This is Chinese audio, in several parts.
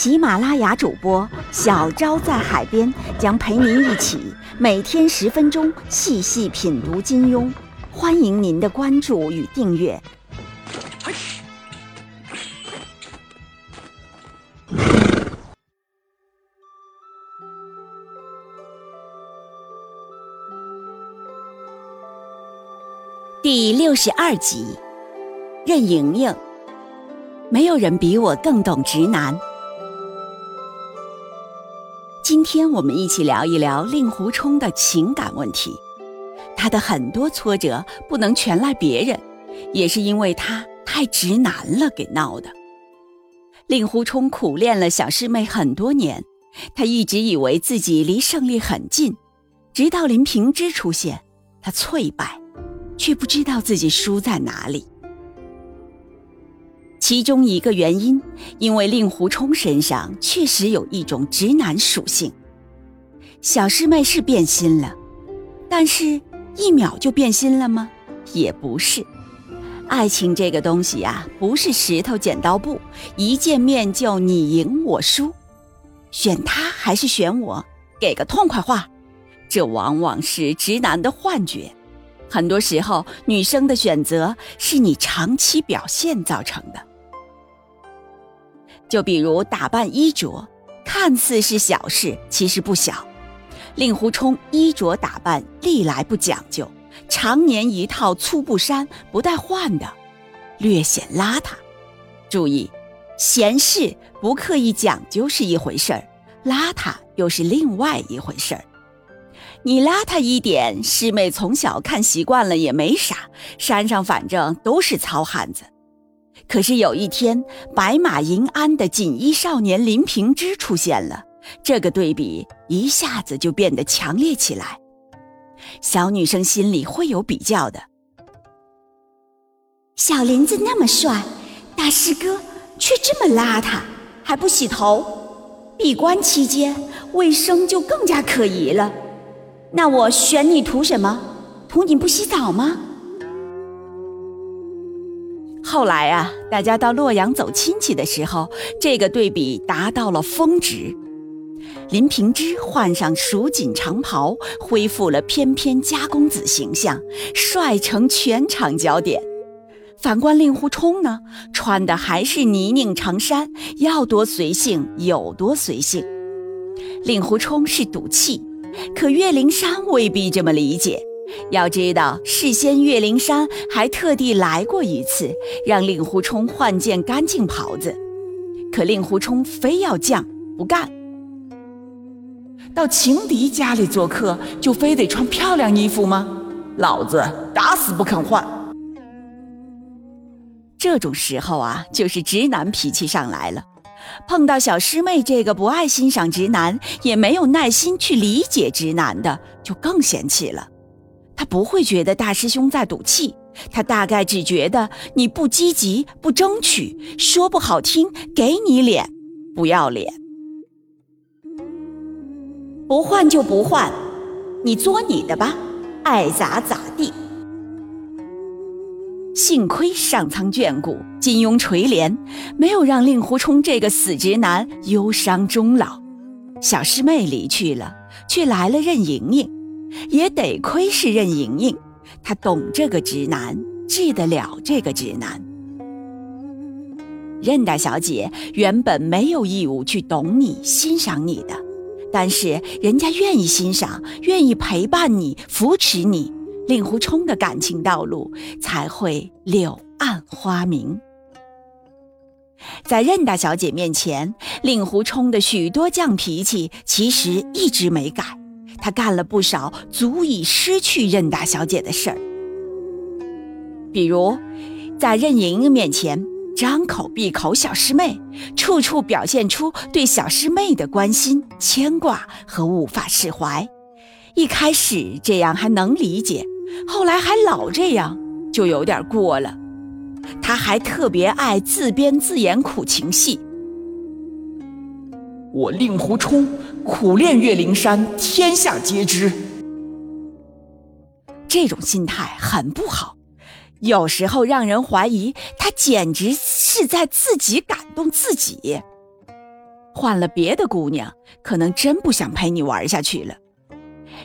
喜马拉雅主播小昭在海边将陪您一起每天十分钟细细品读金庸，欢迎您的关注与订阅。第六十二集，任盈盈。没有人比我更懂直男。今天我们一起聊一聊令狐冲的情感问题。他的很多挫折不能全赖别人，也是因为他太直男了给闹的。令狐冲苦练了小师妹很多年，他一直以为自己离胜利很近，直到林平之出现，他脆败。却不知道自己输在哪里。其中一个原因，因为令狐冲身上确实有一种直男属性。小师妹是变心了，但是一秒就变心了吗？也不是。爱情这个东西呀，不是石头剪刀布，一见面就你赢我输。选他还是选我？给个痛快话，这往往是直男的幻觉。很多时候，女生的选择是你长期表现造成的。就比如打扮衣着，看似是小事，其实不小。令狐冲衣着打扮历来不讲究，常年一套粗布衫不带换的，略显邋遢。注意，闲适不刻意讲究是一回事儿，邋遢又是另外一回事儿。你邋遢一点，师妹从小看习惯了也没啥。山上反正都是糙汉子。可是有一天，白马银鞍的锦衣少年林平之出现了，这个对比一下子就变得强烈起来。小女生心里会有比较的。小林子那么帅，大师哥却这么邋遢，还不洗头，闭关期间卫生就更加可疑了。那我选你图什么？图你不洗澡吗？后来啊，大家到洛阳走亲戚的时候，这个对比达到了峰值。林平之换上蜀锦长袍，恢复了翩翩家公子形象，帅成全场焦点。反观令狐冲呢，穿的还是泥泞长衫，要多随性有多随性。令狐冲是赌气。可岳灵珊未必这么理解。要知道，事先岳灵珊还特地来过一次，让令狐冲换件干净袍子。可令狐冲非要犟，不干。到情敌家里做客，就非得穿漂亮衣服吗？老子打死不肯换。这种时候啊，就是直男脾气上来了。碰到小师妹这个不爱欣赏直男，也没有耐心去理解直男的，就更嫌弃了。他不会觉得大师兄在赌气，他大概只觉得你不积极、不争取，说不好听，给你脸，不要脸。不换就不换，你作你的吧，爱咋咋地。幸亏上苍眷顾，金庸垂怜，没有让令狐冲这个死直男忧伤终老。小师妹离去了，却来了任盈盈，也得亏是任盈盈，她懂这个直男，治得了这个直男。任大小姐原本没有义务去懂你、欣赏你的，但是人家愿意欣赏，愿意陪伴你、扶持你。令狐冲的感情道路才会柳暗花明。在任大小姐面前，令狐冲的许多犟脾气其实一直没改，他干了不少足以失去任大小姐的事儿。比如，在任盈盈面前，张口闭口小师妹，处处表现出对小师妹的关心、牵挂和无法释怀。一开始这样还能理解，后来还老这样，就有点过了。他还特别爱自编自演苦情戏。我令狐冲苦练岳灵珊，天下皆知。这种心态很不好，有时候让人怀疑他简直是在自己感动自己。换了别的姑娘，可能真不想陪你玩下去了。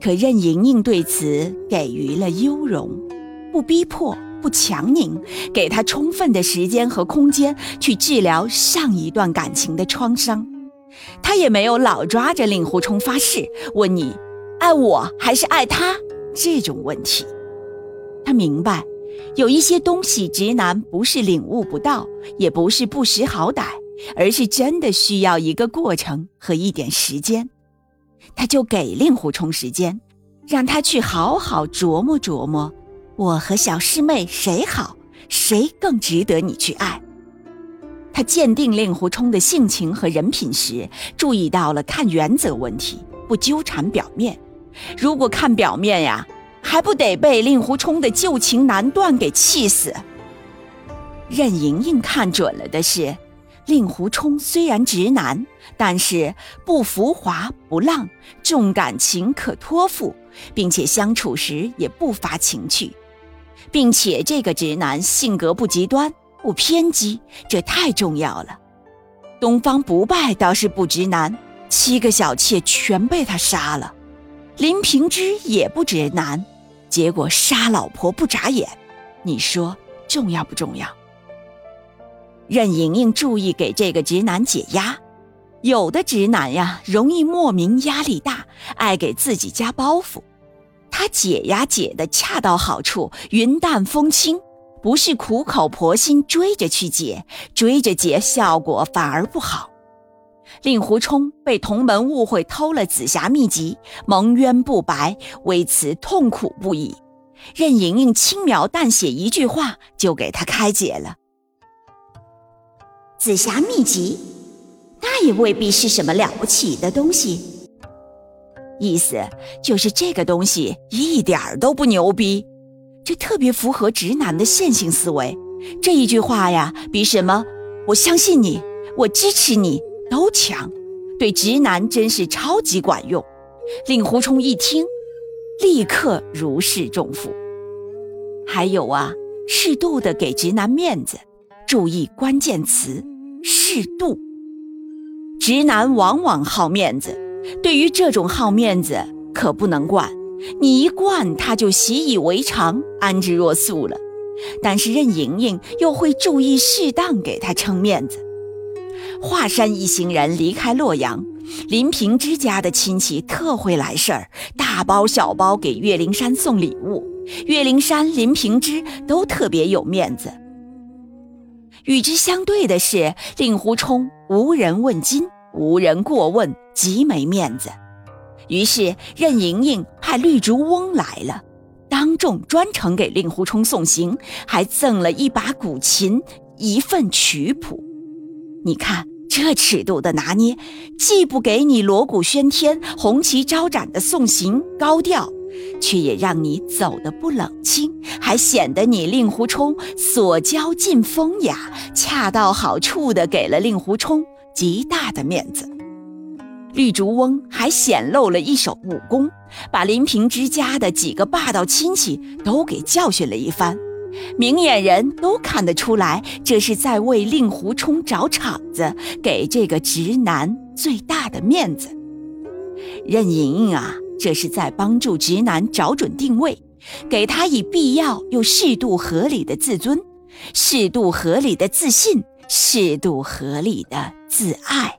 可任盈盈对此给予了优容，不逼迫，不强拧，给他充分的时间和空间去治疗上一段感情的创伤。他也没有老抓着令狐冲发誓，问你爱我还是爱他这种问题。他明白，有一些东西直男不是领悟不到，也不是不识好歹，而是真的需要一个过程和一点时间。他就给令狐冲时间，让他去好好琢磨琢磨，我和小师妹谁好，谁更值得你去爱。他鉴定令狐冲的性情和人品时，注意到了看原则问题，不纠缠表面。如果看表面呀，还不得被令狐冲的旧情难断给气死？任盈盈看准了的是，令狐冲虽然直男，但是不浮华不浪，重感情可托付，并且相处时也不乏情趣，并且这个直男性格不极端。不偏激，这太重要了。东方不败倒是不直男，七个小妾全被他杀了。林平之也不直男，结果杀老婆不眨眼。你说重要不重要？任盈盈注意给这个直男解压。有的直男呀，容易莫名压力大，爱给自己加包袱。他解压解的恰到好处，云淡风轻。不是苦口婆心追着去解，追着解效果反而不好。令狐冲被同门误会偷了紫霞秘籍，蒙冤不白，为此痛苦不已。任盈盈轻描淡写一句话就给他开解了。紫霞秘籍，那也未必是什么了不起的东西。意思就是这个东西一点儿都不牛逼。这特别符合直男的线性思维，这一句话呀，比什么“我相信你，我支持你”都强，对直男真是超级管用。令狐冲一听，立刻如释重负。还有啊，适度的给直男面子，注意关键词“适度”。直男往往好面子，对于这种好面子，可不能惯。你一惯，他就习以为常，安之若素了。但是任盈盈又会注意适当给他撑面子。华山一行人离开洛阳，林平之家的亲戚特会来事儿，大包小包给岳灵珊送礼物。岳灵珊、林平之都特别有面子。与之相对的是，令狐冲无人问津，无人过问，极没面子。于是任盈盈派绿竹翁来了，当众专程给令狐冲送行，还赠了一把古琴，一份曲谱。你看这尺度的拿捏，既不给你锣鼓喧天、红旗招展的送行高调，却也让你走得不冷清，还显得你令狐冲所交尽风雅，恰到好处的给了令狐冲极大的面子。绿竹翁还显露了一手武功，把林平之家的几个霸道亲戚都给教训了一番。明眼人都看得出来，这是在为令狐冲找场子，给这个直男最大的面子。任盈盈啊，这是在帮助直男找准定位，给他以必要又适度合理的自尊，适度合理的自信，适度合理的自爱。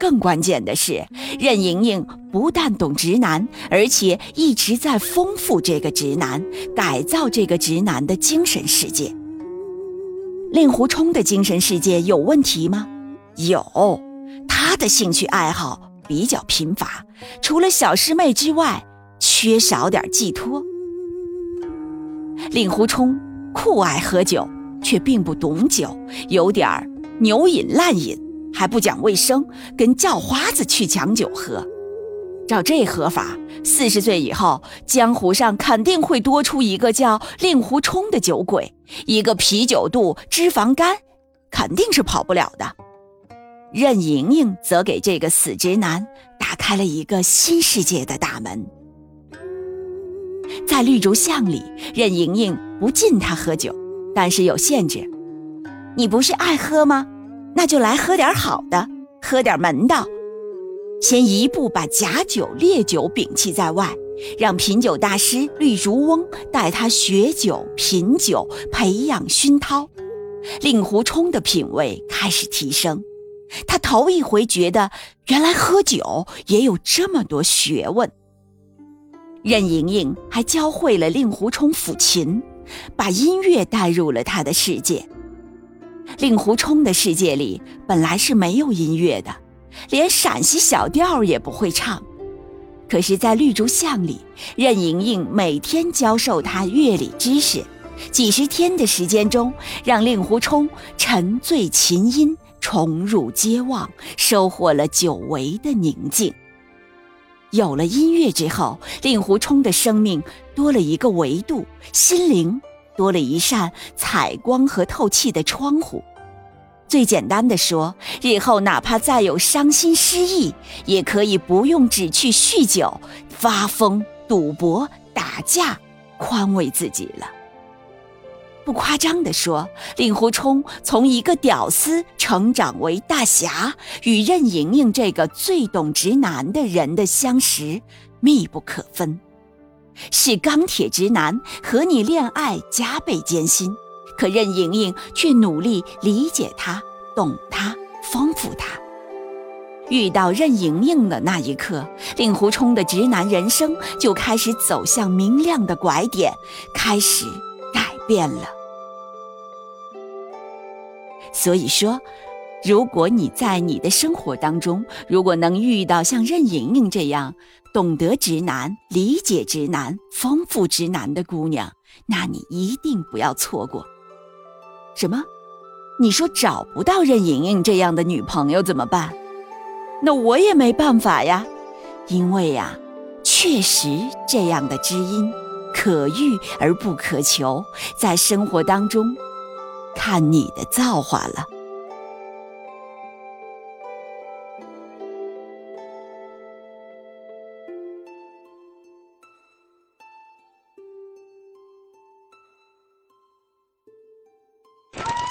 更关键的是，任盈盈不但懂直男，而且一直在丰富这个直男，改造这个直男的精神世界。令狐冲的精神世界有问题吗？有，他的兴趣爱好比较贫乏，除了小师妹之外，缺少点寄托。令狐冲酷爱喝酒，却并不懂酒，有点儿牛饮滥饮，还不讲卫生，跟叫花子去抢酒喝。照这喝法，四十岁以后，江湖上肯定会多出一个叫令狐冲的酒鬼，一个啤酒肚、脂肪肝，肯定是跑不了的。任盈盈则给这个死直男打开了一个新世界的大门。在绿竹巷里，任盈盈不禁他喝酒，但是有限制。你不是爱喝吗？那就来喝点好的，喝点门道。先一步把假酒、烈酒摒弃在外，让品酒大师绿竹翁带他学酒、品酒，培养熏陶。令狐冲的品味开始提升，他头一回觉得原来喝酒也有这么多学问。任盈盈还教会了令狐冲抚琴，把音乐带入了他的世界。令狐冲的世界里本来是没有音乐的。连陕西小调也不会唱，可是，在绿竹巷里，任盈盈每天教授他乐理知识，几十天的时间中，让令狐冲沉醉琴音，重入街望，收获了久违的宁静。有了音乐之后，令狐冲的生命多了一个维度，心灵多了一扇采光和透气的窗户。最简单的说，日后哪怕再有伤心失意，也可以不用只去酗酒、发疯、赌博、打架，宽慰自己了。不夸张的说，令狐冲从一个屌丝成长为大侠，与任盈盈这个最懂直男的人的相识密不可分，是钢铁直男和你恋爱加倍艰辛。可任盈盈却努力理解他、懂他、丰富他。遇到任盈盈的那一刻，令狐冲的直男人生就开始走向明亮的拐点，开始改变了。所以说，如果你在你的生活当中，如果能遇到像任盈盈这样懂得直男、理解直男、丰富直男的姑娘，那你一定不要错过。什么？你说找不到任盈盈这样的女朋友怎么办？那我也没办法呀，因为呀，确实这样的知音可遇而不可求，在生活当中，看你的造化了。